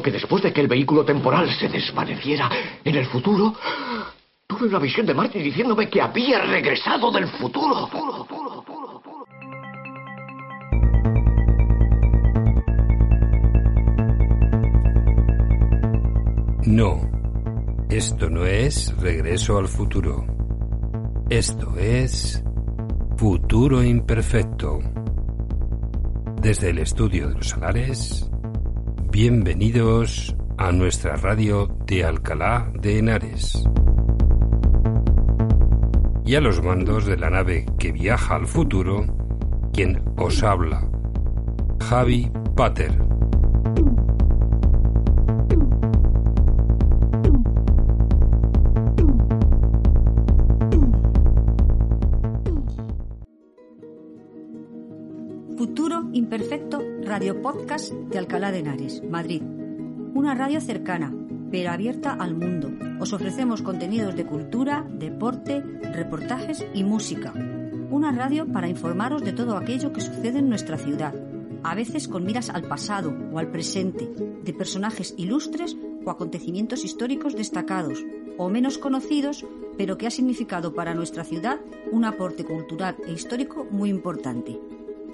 que después de que el vehículo temporal se desvaneciera en el futuro, tuve una visión de Marty diciéndome que había regresado del futuro. No, esto no es regreso al futuro. Esto es futuro imperfecto. Desde el estudio de los Salares, bienvenidos a nuestra radio de Alcalá de Henares. Y a los mandos de la nave que viaja al futuro, quien os habla, Javi Pater. Radio Podcast de Alcalá de Henares, Madrid. Una radio cercana, pero abierta al mundo. Os ofrecemos contenidos de cultura, deporte, reportajes y música. Una radio para informaros de todo aquello que sucede en nuestra ciudad, a veces con miras al pasado o al presente, de personajes ilustres o acontecimientos históricos destacados o menos conocidos, pero que ha significado para nuestra ciudad un aporte cultural e histórico muy importante.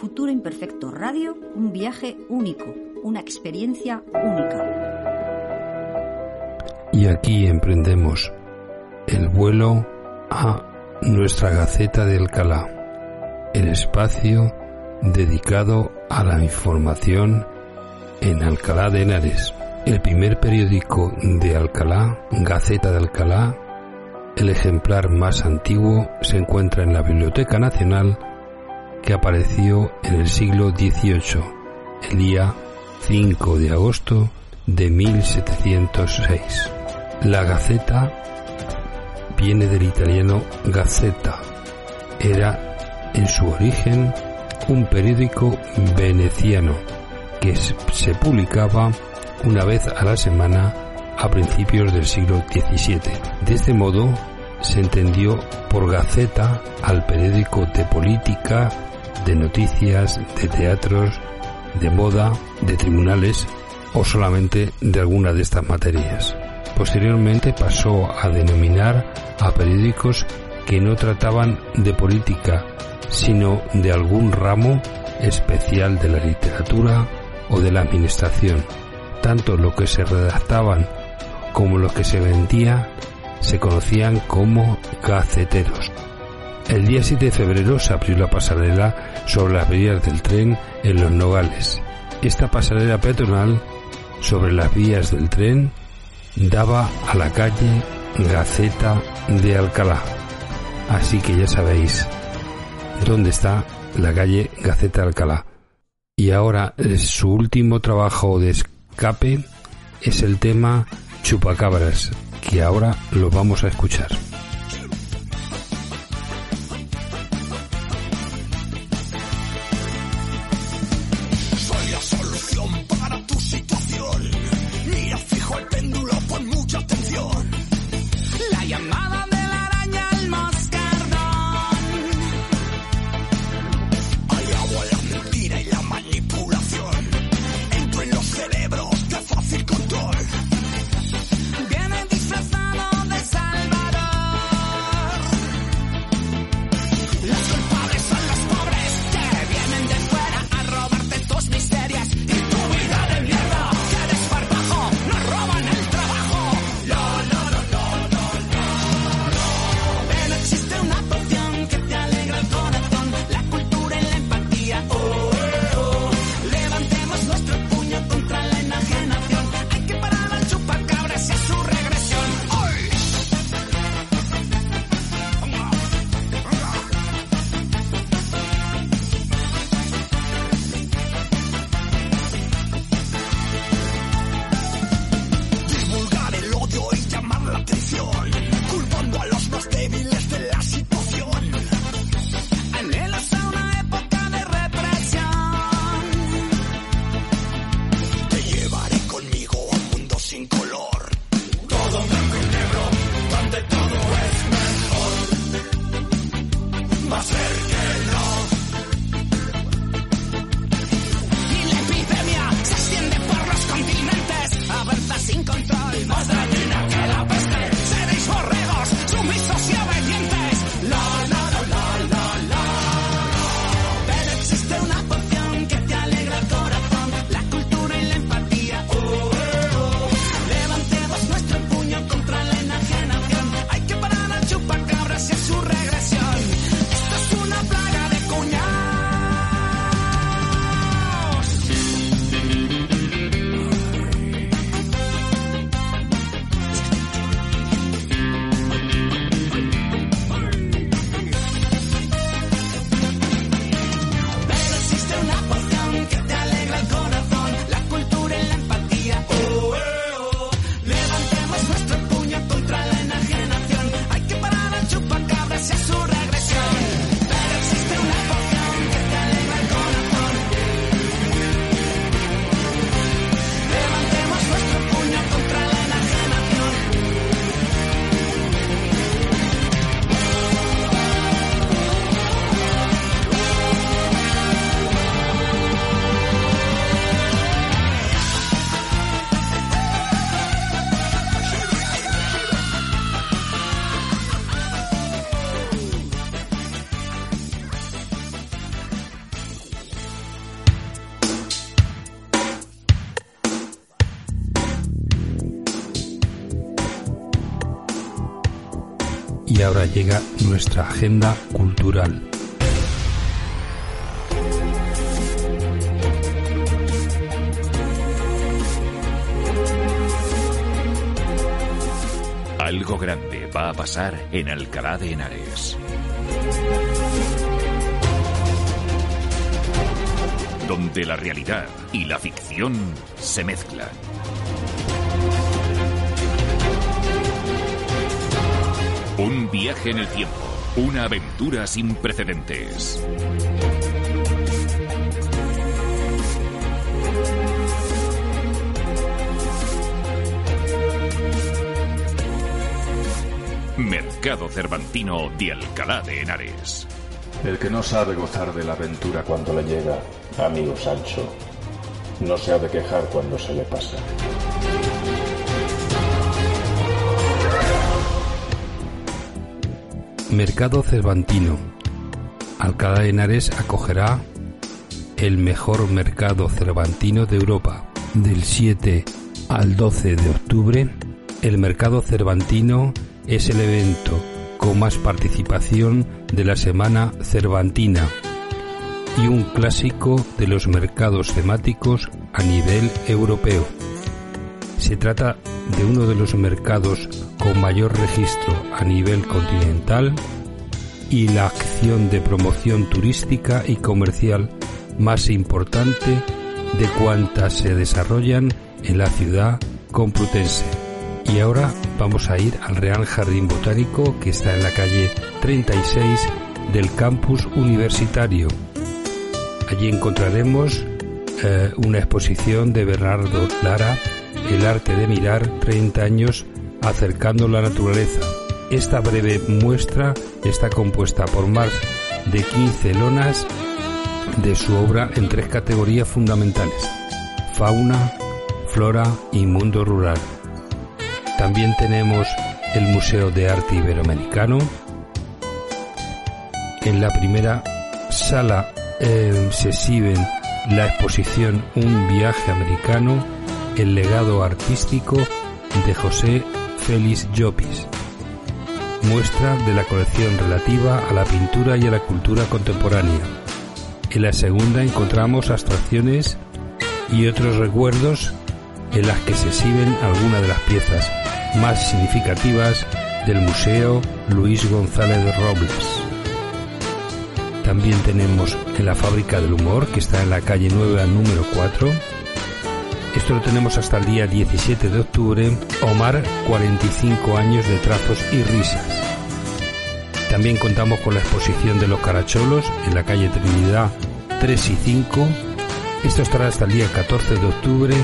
Futuro Imperfecto Radio, un viaje único, una experiencia única. Y aquí emprendemos el vuelo a nuestra Gaceta de Alcalá, el espacio dedicado a la información en Alcalá de Henares, el primer periódico de Alcalá, Gaceta de Alcalá. El ejemplar más antiguo se encuentra en la Biblioteca Nacional que apareció en el siglo XVIII, el día 5 de agosto de 1706. La Gaceta viene del italiano Gazzetta. Era en su origen un periódico veneciano que se publicaba una vez a la semana a principios del siglo XVII. De este modo se entendió por Gaceta al periódico de política, de noticias, de teatros, de moda, de tribunales o solamente de alguna de estas materias. Posteriormente pasó a denominar a periódicos que no trataban de política, sino de algún ramo especial de la literatura o de la administración. Tanto lo que se redactaban como lo que se vendía se conocían como gaceteros. El día 7 de febrero se abrió la pasarela sobre las vías del tren en Los Nogales. Esta pasarela peatonal sobre las vías del tren daba a la calle Gaceta de Alcalá. Así que ya sabéis dónde está la calle Gaceta de Alcalá. Y ahora su último trabajo de escape es el tema Chupacabras, que ahora lo vamos a escuchar. Llega nuestra agenda cultural. Algo grande va a pasar en Alcalá de Henares. Donde la realidad y la ficción se mezclan. Viaje en el tiempo, una aventura sin precedentes. Mercado Cervantino de Alcalá de Henares. El que no sabe gozar de la aventura cuando le llega, amigo Sancho, no se ha de quejar cuando se le pasa. Mercado Cervantino. Alcalá de Henares acogerá el mejor mercado cervantino de Europa. Del 7 al 12 de octubre, el Mercado Cervantino es el evento con más participación de la Semana Cervantina y un clásico de los mercados temáticos a nivel europeo. Se trata de uno de los mercados con mayor registro a nivel continental y la acción de promoción turística y comercial más importante de cuantas se desarrollan en la ciudad complutense. Y ahora vamos a ir al Real Jardín Botánico que está en la calle 36 del campus universitario. Allí encontraremos eh, una exposición de Bernardo Lara, El arte de mirar 30 años acercando la naturaleza. Esta breve muestra está compuesta por más de 15 lonas de su obra en tres categorías fundamentales, fauna, flora y mundo rural. También tenemos el Museo de Arte Iberoamericano. En la primera sala eh, se exhiben la exposición Un viaje americano, el legado artístico de José Félix Llopis, muestra de la colección relativa a la pintura y a la cultura contemporánea. En la segunda encontramos abstracciones y otros recuerdos en las que se exhiben algunas de las piezas más significativas del Museo Luis González Robles. También tenemos en la Fábrica del Humor, que está en la calle 9 al número 4. Esto lo tenemos hasta el día 17 de octubre. Omar, 45 años de trazos y risas. También contamos con la exposición de los caracholos en la calle Trinidad 3 y 5. Esto estará hasta el día 14 de octubre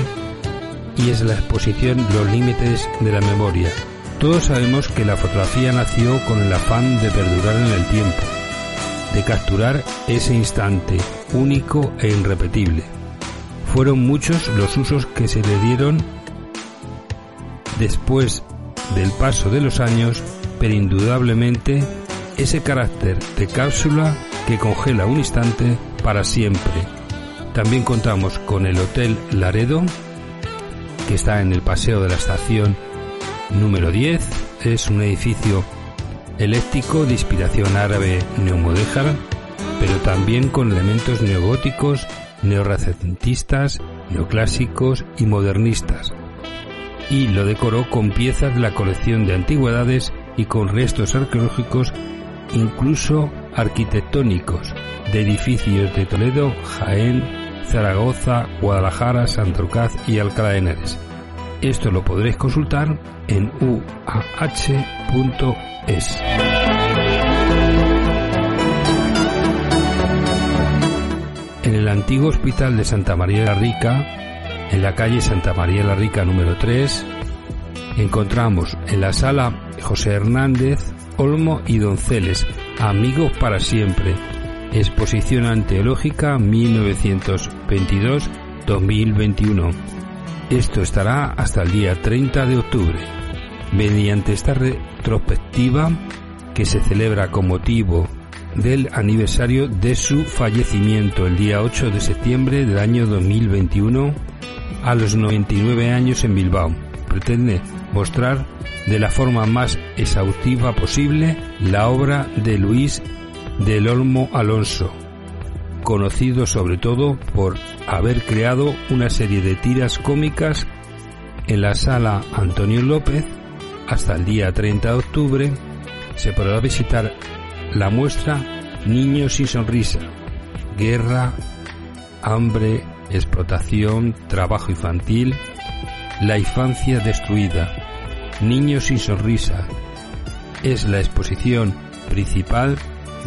y es la exposición Los Límites de la Memoria. Todos sabemos que la fotografía nació con el afán de perdurar en el tiempo, de capturar ese instante único e irrepetible. Fueron muchos los usos que se le dieron después del paso de los años, pero indudablemente ese carácter de cápsula que congela un instante para siempre. También contamos con el Hotel Laredo, que está en el Paseo de la Estación número 10. Es un edificio eléctrico de inspiración árabe neomodéjar, pero también con elementos neogóticos, neorrecentistas, neoclásicos y modernistas. Y lo decoró con piezas de la colección de antigüedades y con restos arqueológicos, incluso arquitectónicos, de edificios de Toledo, Jaén, Zaragoza, Guadalajara, Santorcaz y Alcalá de Henares. Esto lo podréis consultar en uah.es. En el antiguo hospital de Santa María la Rica, en la calle Santa María la Rica número 3, encontramos en la sala José Hernández, Olmo y Donceles, amigos para siempre, exposición anteológica 1922-2021. Esto estará hasta el día 30 de octubre. Mediante esta retrospectiva que se celebra con motivo del aniversario de su fallecimiento el día 8 de septiembre del año 2021 a los 99 años en Bilbao, pretende mostrar de la forma más exhaustiva posible la obra de Luis del Olmo Alonso, conocido sobre todo por haber creado una serie de tiras cómicas en la sala Antonio López. Hasta el día 30 de octubre se podrá visitar la muestra Niños sin sonrisa, guerra, hambre, explotación, trabajo infantil, la infancia destruida, Niños sin sonrisa. Es la exposición principal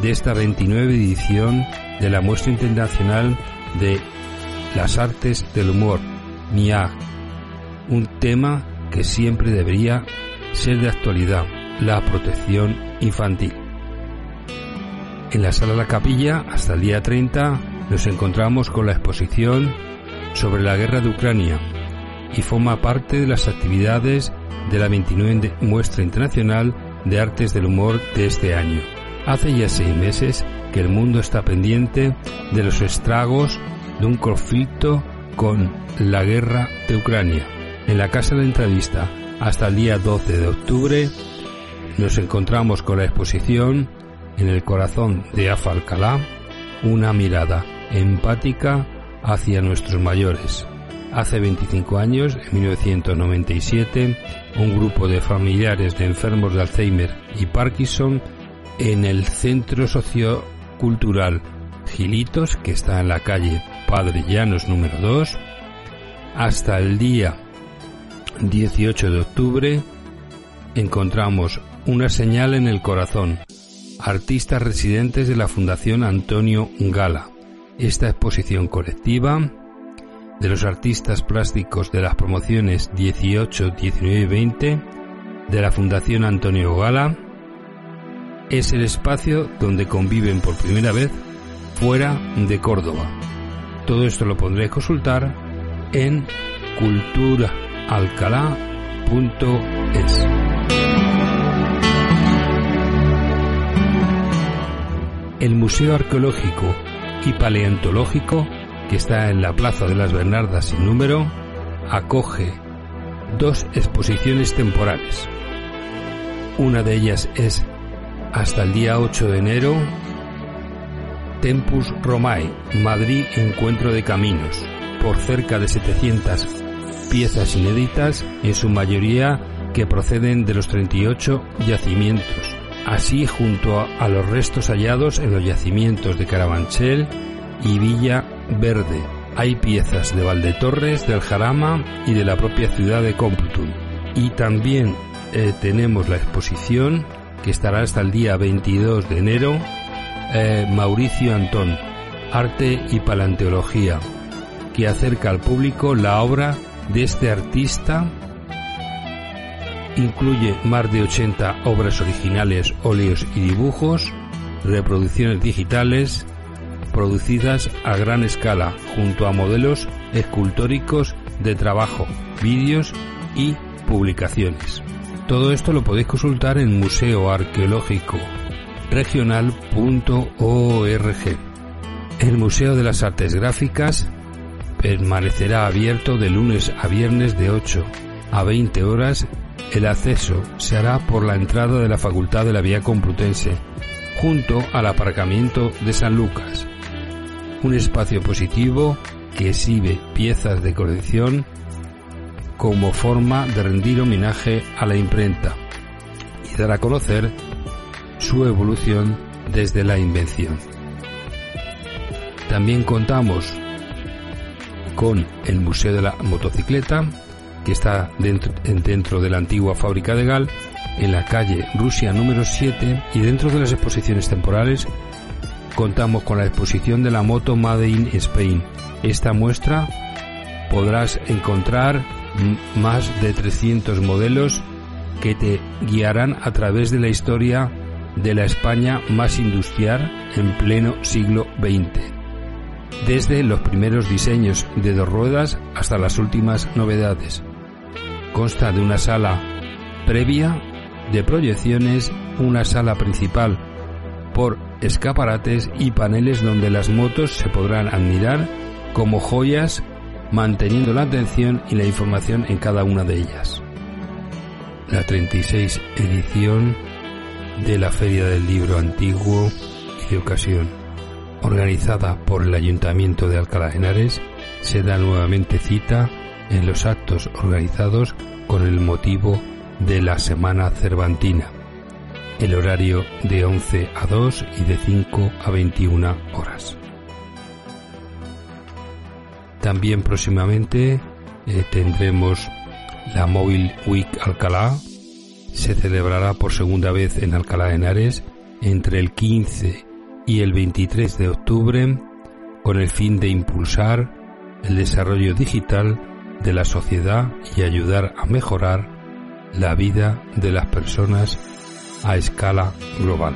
de esta 29 edición de la muestra internacional de las artes del humor, NIAG, un tema que siempre debería ser de actualidad, la protección infantil. En la sala La Capilla, hasta el día 30, nos encontramos con la exposición sobre la guerra de Ucrania y forma parte de las actividades de la 29 muestra internacional de artes del humor de este año. Hace ya seis meses que el mundo está pendiente de los estragos de un conflicto con la guerra de Ucrania. En la Casa de la Entrevista, hasta el día 12 de octubre, nos encontramos con la exposición En el corazón de Afalcalá, una mirada empática hacia nuestros mayores. Hace 25 años, en 1997, un grupo de familiares de enfermos de Alzheimer y Parkinson en el Centro Sociocultural Gilitos, que está en la calle Padre Llanos número 2, hasta el día 18 de octubre encontramos una señal en el corazón, artistas residentes de la Fundación Antonio Gala. Esta exposición colectiva de los artistas plásticos de las promociones 18, 19 y 20 de la Fundación Antonio Gala es el espacio donde conviven por primera vez fuera de Córdoba. Todo esto lo podréis consultar en culturaalcalá.es. El Museo Arqueológico y Paleontológico, que está en la Plaza de las Bernardas sin número, acoge dos exposiciones temporales. Una de ellas es hasta el día 8 de enero, Tempus Romae, Madrid Encuentro de Caminos, por cerca de 700 piezas inéditas, en su mayoría que proceden de los 38 yacimientos. Así, junto a, los restos hallados en los yacimientos de Carabanchel y Villa Verde, hay piezas de Valdetorres, del Jarama y de la propia ciudad de Complutum. Y también eh, tenemos la exposición que estará hasta el día 22 de enero, eh, Mauricio Antón, Arte y Paleontología, que acerca al público la obra de este artista. Incluye más de 80 obras originales, óleos y dibujos, reproducciones digitales, producidas a gran escala, junto a modelos escultóricos de trabajo, vídeos y publicaciones. Todo esto lo podéis consultar en Museo Arqueológico Regional.org. El Museo de las Artes Gráficas permanecerá abierto de lunes a viernes de 8 a 20 horas. El acceso se hará por la entrada de la Facultad de la Vía Complutense, junto al aparcamiento de San Lucas. Un espacio positivo que exhibe piezas de colección como forma de rendir homenaje a la imprenta y dar a conocer su evolución desde la invención. También contamos con el Museo de la Motocicleta, que está dentro, dentro de la antigua fábrica de Gal, en la calle Rusia número 7, y dentro de las exposiciones temporales contamos con la exposición de la moto Made in Spain. Esta muestra podrás encontrar más de 300 modelos que te guiarán a través de la historia de la España más industrial en pleno siglo XX, desde los primeros diseños de dos ruedas hasta las últimas novedades. Consta de una sala previa de proyecciones, una sala principal por escaparates y paneles donde las motos se podrán admirar como joyas manteniendo la atención y la información en cada una de ellas. la 36 edición de la Feria del Libro Antiguo y de Ocasión. Organizada por el Ayuntamiento de Alcalá Henares, se da nuevamente cita en los actos organizados con el motivo de la Semana Cervantina. El horario de 11 a 2 y de 5 a 21 horas. También próximamente eh, tendremos la Mobile Week Alcalá. Se celebrará por segunda vez en Alcalá de Henares entre el 15 y el 23 de octubre con el fin de impulsar el desarrollo digital de la sociedad y ayudar a mejorar la vida de las personas a escala global.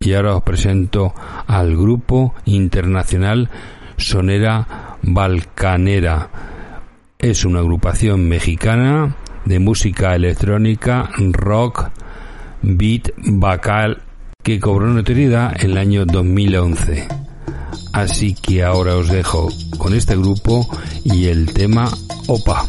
Y ahora os presento al grupo internacional Sonera Balcanera. Es una agrupación mexicana de música electrónica, rock, beat, vocal que cobró notoriedad en el año 2011. Así que ahora os dejo con este grupo y el tema Opa.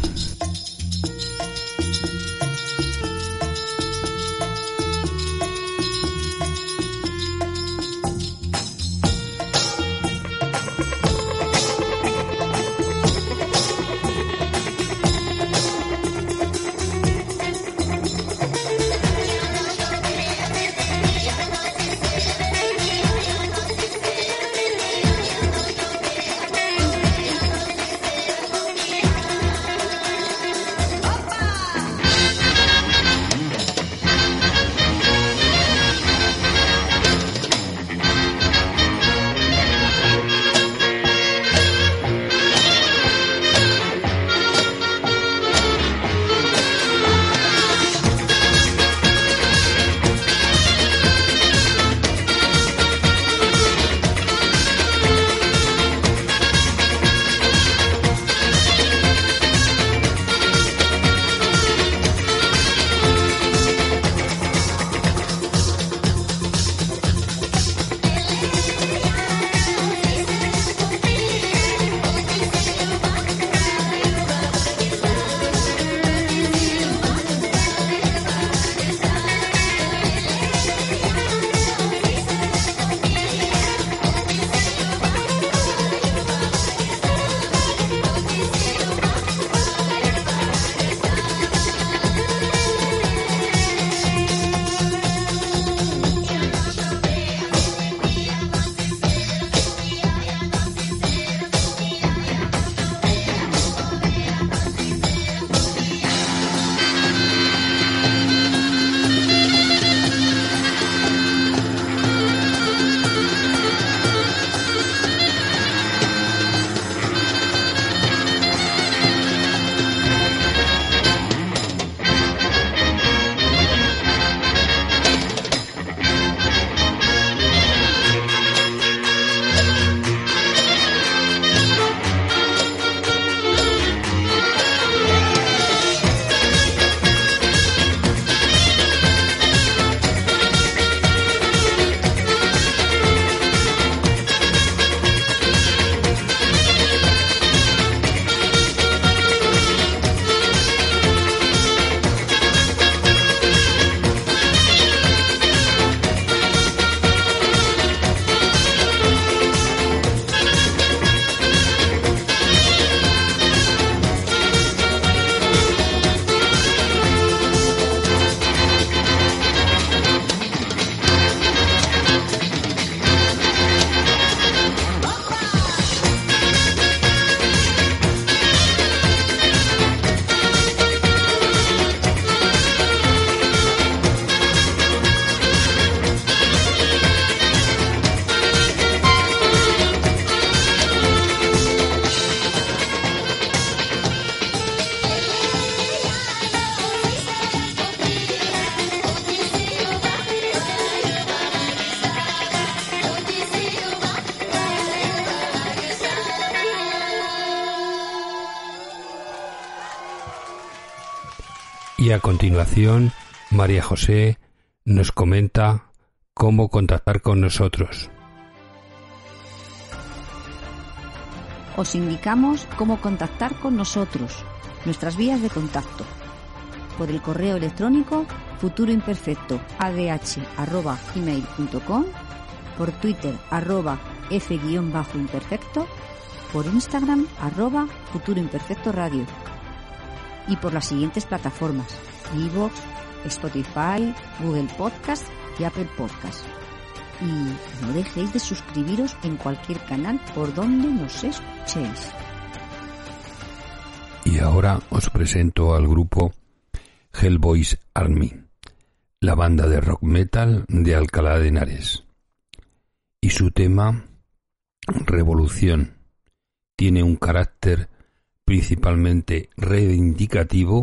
A continuación, María José nos comenta cómo contactar con nosotros. Os indicamos cómo contactar con nosotros, nuestras vías de contacto. por el correo electrónico futuroimperfecto.adh.gmail.com, por Twitter arroba f-imperfecto, por Instagram arroba futuroimperfecto radio y por las siguientes plataformas Evox, Spotify, Google Podcast y Apple Podcast. Y no dejéis de suscribiros en cualquier canal por donde nos escuchéis. Y ahora os presento al grupo Hellboys Army, la banda de rock metal de Alcalá de Henares. Y su tema, Revolución, tiene un carácter principalmente reivindicativo,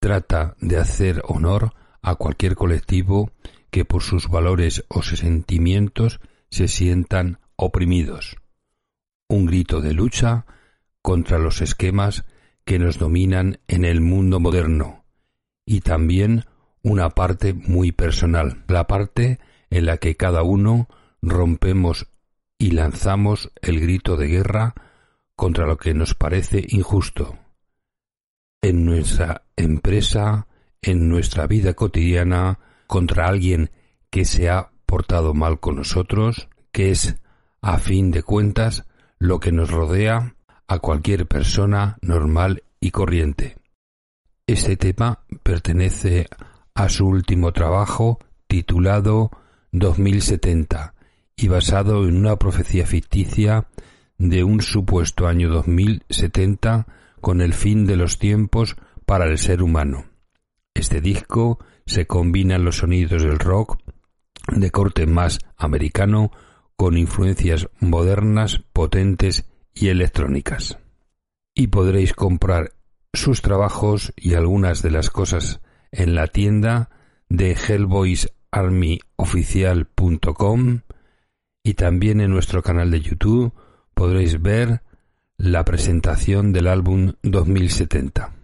trata de hacer honor a cualquier colectivo que por sus valores o sentimientos se sientan oprimidos. Un grito de lucha contra los esquemas que nos dominan en el mundo moderno y también una parte muy personal, la parte en la que cada uno rompemos y lanzamos el grito de guerra contra lo que nos parece injusto. En nuestra empresa, en nuestra vida cotidiana, contra alguien que se ha portado mal con nosotros, que es, a fin de cuentas, lo que nos rodea a cualquier persona normal y corriente. Este tema pertenece a su último trabajo titulado 2070 y basado en una profecía ficticia de un supuesto año 2070 con el fin de los tiempos para el ser humano. Este disco se combina los sonidos del rock de corte más americano con influencias modernas, potentes y electrónicas. Y podréis comprar sus trabajos y algunas de las cosas en la tienda de hellboysarmyoficial.com y también en nuestro canal de YouTube podréis ver la presentación del álbum 2070.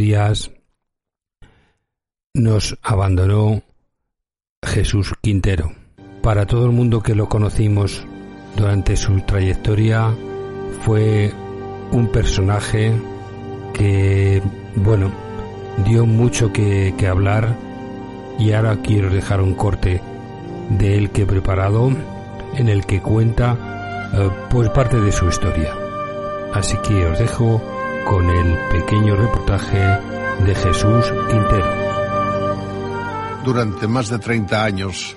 Días nos abandonó Jesús Quintero. Para todo el mundo que lo conocimos durante su trayectoria fue un personaje que, bueno, dio mucho que, que hablar y ahora quiero dejar un corte de él que he preparado en el que cuenta eh, pues parte de su historia. Así que os dejo con el pequeño reportaje de Jesús Quintero. Durante más de 30 años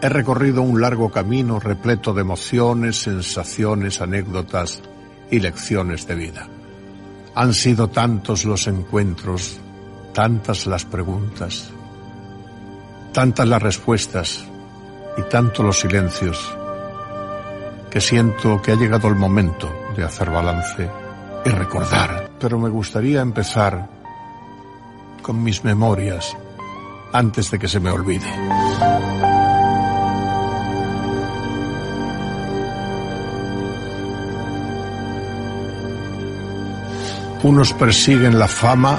he recorrido un largo camino repleto de emociones, sensaciones, anécdotas y lecciones de vida. Han sido tantos los encuentros, tantas las preguntas, tantas las respuestas y tantos los silencios, que siento que ha llegado el momento de hacer balance y recordar. Pero me gustaría empezar con mis memorias antes de que se me olvide. Unos persiguen la fama,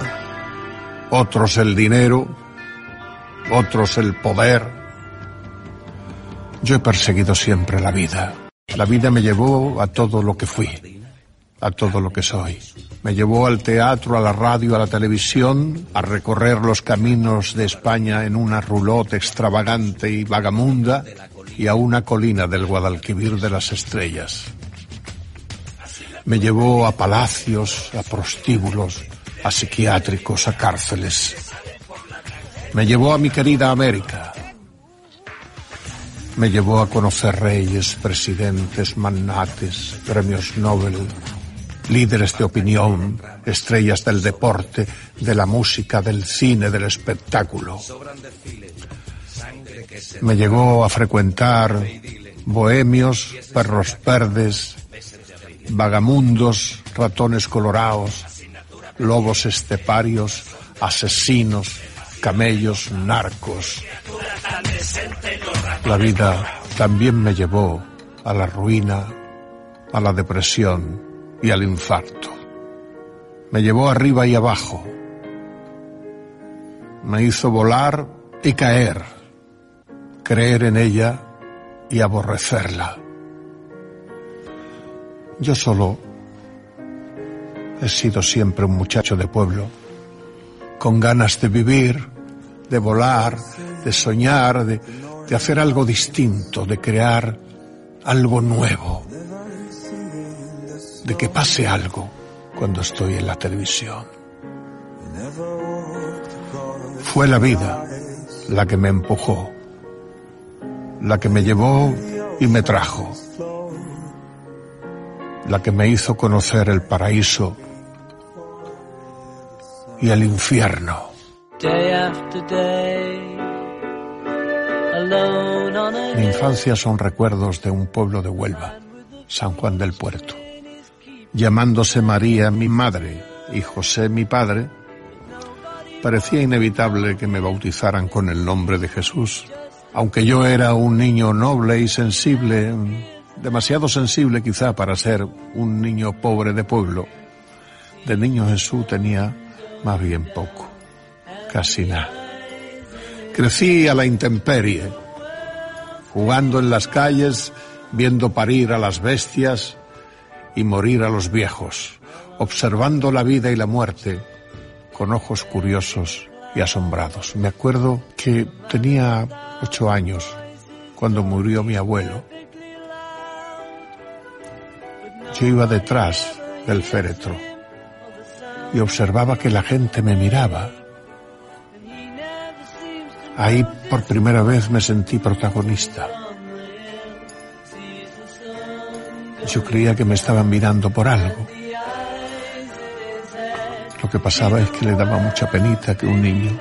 otros el dinero, otros el poder. Yo he perseguido siempre la vida. La vida me llevó a todo lo que fui, a todo lo que soy. Me llevó al teatro, a la radio, a la televisión, a recorrer los caminos de España en una roulotte extravagante y vagamunda y a una colina del Guadalquivir de las estrellas. Me llevó a palacios, a prostíbulos, a psiquiátricos, a cárceles. Me llevó a mi querida América. Me llevó a conocer reyes, presidentes, magnates, premios Nobel, líderes de opinión, estrellas del deporte, de la música, del cine, del espectáculo. Me llegó a frecuentar bohemios, perros verdes, vagamundos, ratones colorados, lobos esteparios, asesinos, camellos, narcos. La vida también me llevó a la ruina, a la depresión y al infarto. Me llevó arriba y abajo. Me hizo volar y caer, creer en ella y aborrecerla. Yo solo he sido siempre un muchacho de pueblo, con ganas de vivir, de volar, de soñar, de, hacer algo distinto, de crear algo nuevo, de que pase algo cuando estoy en la televisión. Fue la vida la que me empujó, la que me llevó y me trajo la que me hizo conocer el paraíso y el infierno. Mi infancia son recuerdos de un pueblo de Huelva, San Juan del Puerto. Llamándose María mi madre y José mi padre, parecía inevitable que me bautizaran con el nombre de Jesús. Aunque yo era un niño noble y sensible, demasiado sensible quizá para ser un niño pobre de pueblo. De niño Jesús tenía más bien poco, casi nada. Crecí a la intemperie, jugando en las calles, viendo parir a las bestias y morir a los viejos, observando la vida y la muerte con ojos curiosos y asombrados. Me acuerdo que tenía ocho años cuando murió mi abuelo yo iba detrás del féretro y observaba que la gente me miraba. Ahí por primera vez me sentí protagonista. Yo creía que me estaban mirando por algo. Lo que pasaba es que le daba mucha penita que un niño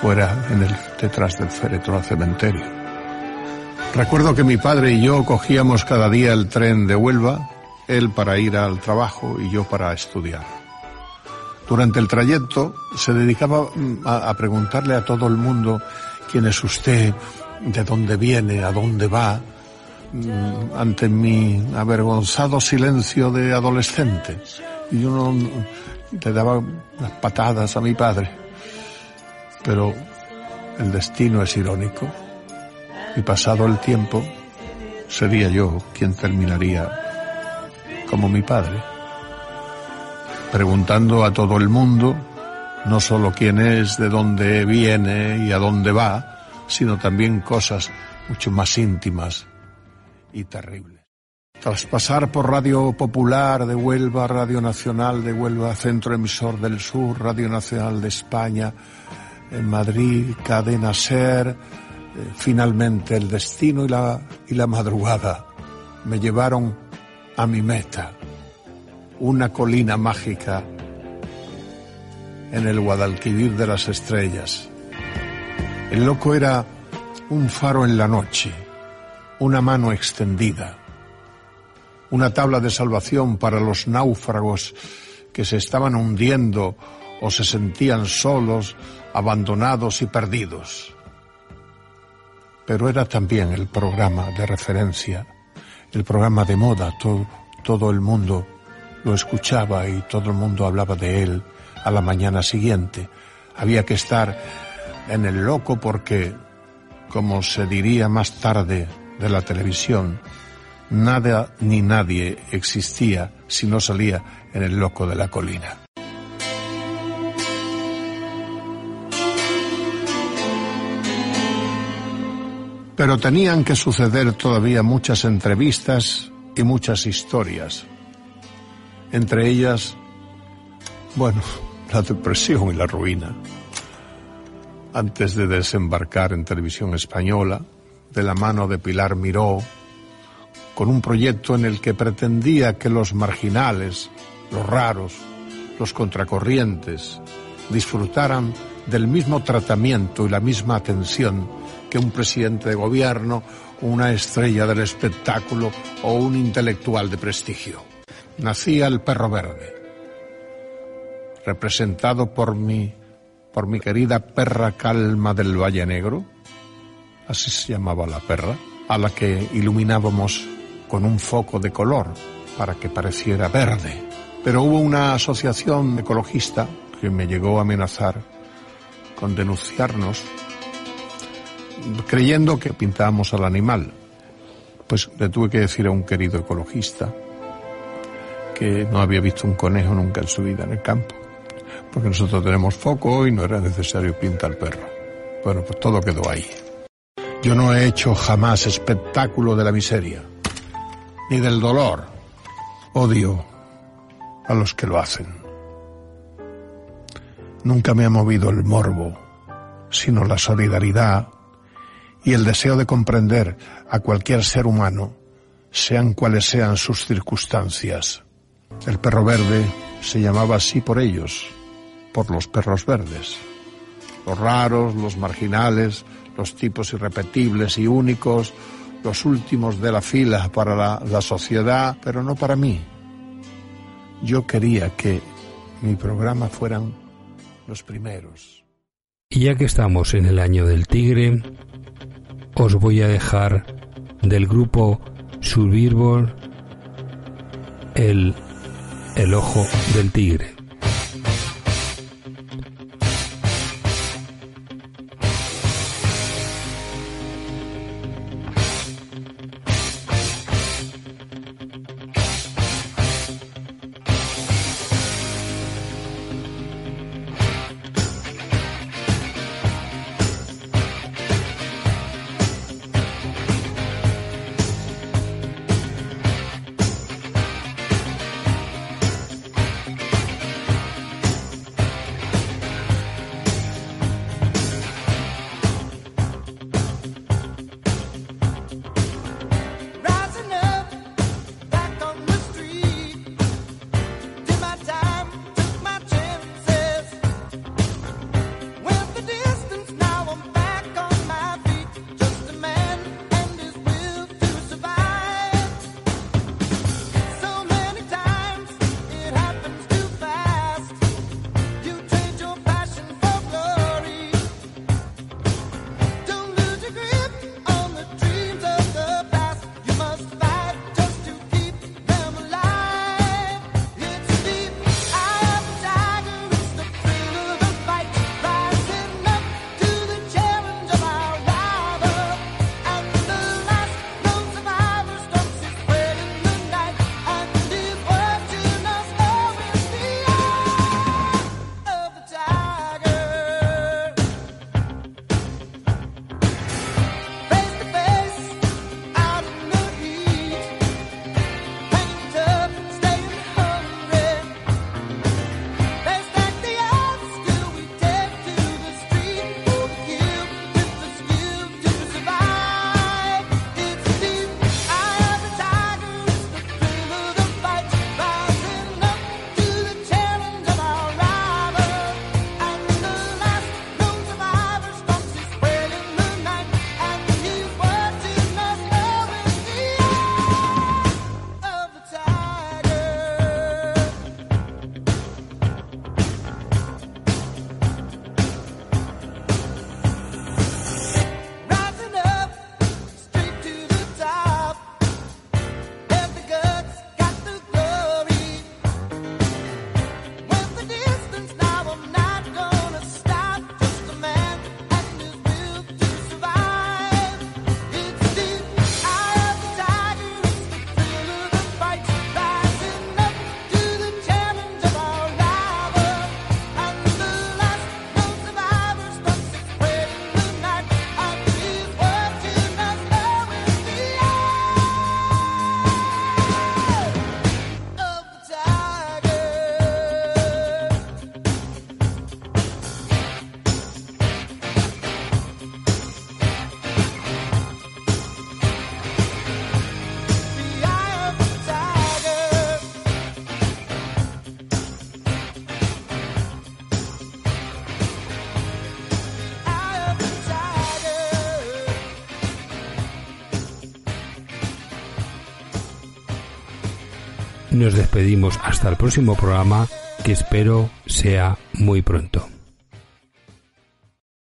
fuera en el, detrás del féretro al cementerio. Recuerdo que mi padre y yo cogíamos cada día el tren de Huelva, él para ir al trabajo y yo para estudiar. Durante el trayecto se dedicaba mm, a, preguntarle a todo el mundo quién es usted, de dónde viene, a dónde va, ante mi avergonzado silencio de adolescente. y yo no, le daba unas patadas a mi padre. Pero el destino es irónico y pasado el tiempo sería yo quien terminaría como mi padre, preguntando a todo el mundo no solo quién es, de dónde viene y a dónde va, sino también cosas mucho más íntimas y terribles. Tras pasar por Radio Popular de Huelva, Radio Nacional de Huelva, Centro Emisor del Sur, Radio Nacional de España, en Madrid, Cadena Ser, eh, finalmente el destino y la, y la madrugada me llevaron a mi meta, una colina mágica en el Guadalquivir de las estrellas. El loco era un faro en la noche, una mano extendida, una tabla de salvación para los náufragos que se estaban hundiendo o se sentían solos, abandonados y perdidos. Pero era también el programa de referencia, el programa de moda, todo, todo el mundo lo escuchaba y todo el mundo hablaba de él a la mañana siguiente. Había que estar en el loco porque, como se diría más tarde de la televisión, nada ni nadie existía si no salía en el loco de la colina. Pero tenían que suceder todavía muchas entrevistas y muchas historias. Entre ellas, bueno, la depresión y la ruina. Antes de desembarcar en televisión española, de la mano de Pilar Miró, con un proyecto en el que pretendía que los marginales, los raros, los contracorrientes, disfrutaran del mismo tratamiento y la misma atención que un presidente de gobierno, una estrella del espectáculo o un intelectual de prestigio. Nacía el perro verde, representado por mi, por mi querida perra calma del Valle Negro, así se llamaba la perra, a la que iluminábamos con un foco de color para que pareciera verde. Pero hubo una asociación ecologista que me llegó a amenazar con denunciarnos creyendo que pintábamos al animal. Pues le tuve que decir a un querido ecologista que no había visto un conejo nunca en su vida en el campo, porque nosotros tenemos foco y no era necesario pintar al perro. Bueno, pues todo quedó ahí. Yo no he hecho jamás espectáculo de la miseria ni del dolor. Odio a los que lo hacen. Nunca me ha movido el morbo, sino la solidaridad y el deseo de comprender a cualquier ser humano, sean cuales sean sus circunstancias. El perro verde se llamaba así por ellos, por los perros verdes. Los raros, los marginales, los tipos irrepetibles y únicos, los últimos de la fila para la, sociedad, pero no para mí. Yo quería que mi programa fueran los primeros. Y ya que estamos en el año del tigre, os voy a dejar del grupo Survivor el, el ojo del tigre. Nos despedimos hasta el próximo programa que espero sea muy pronto.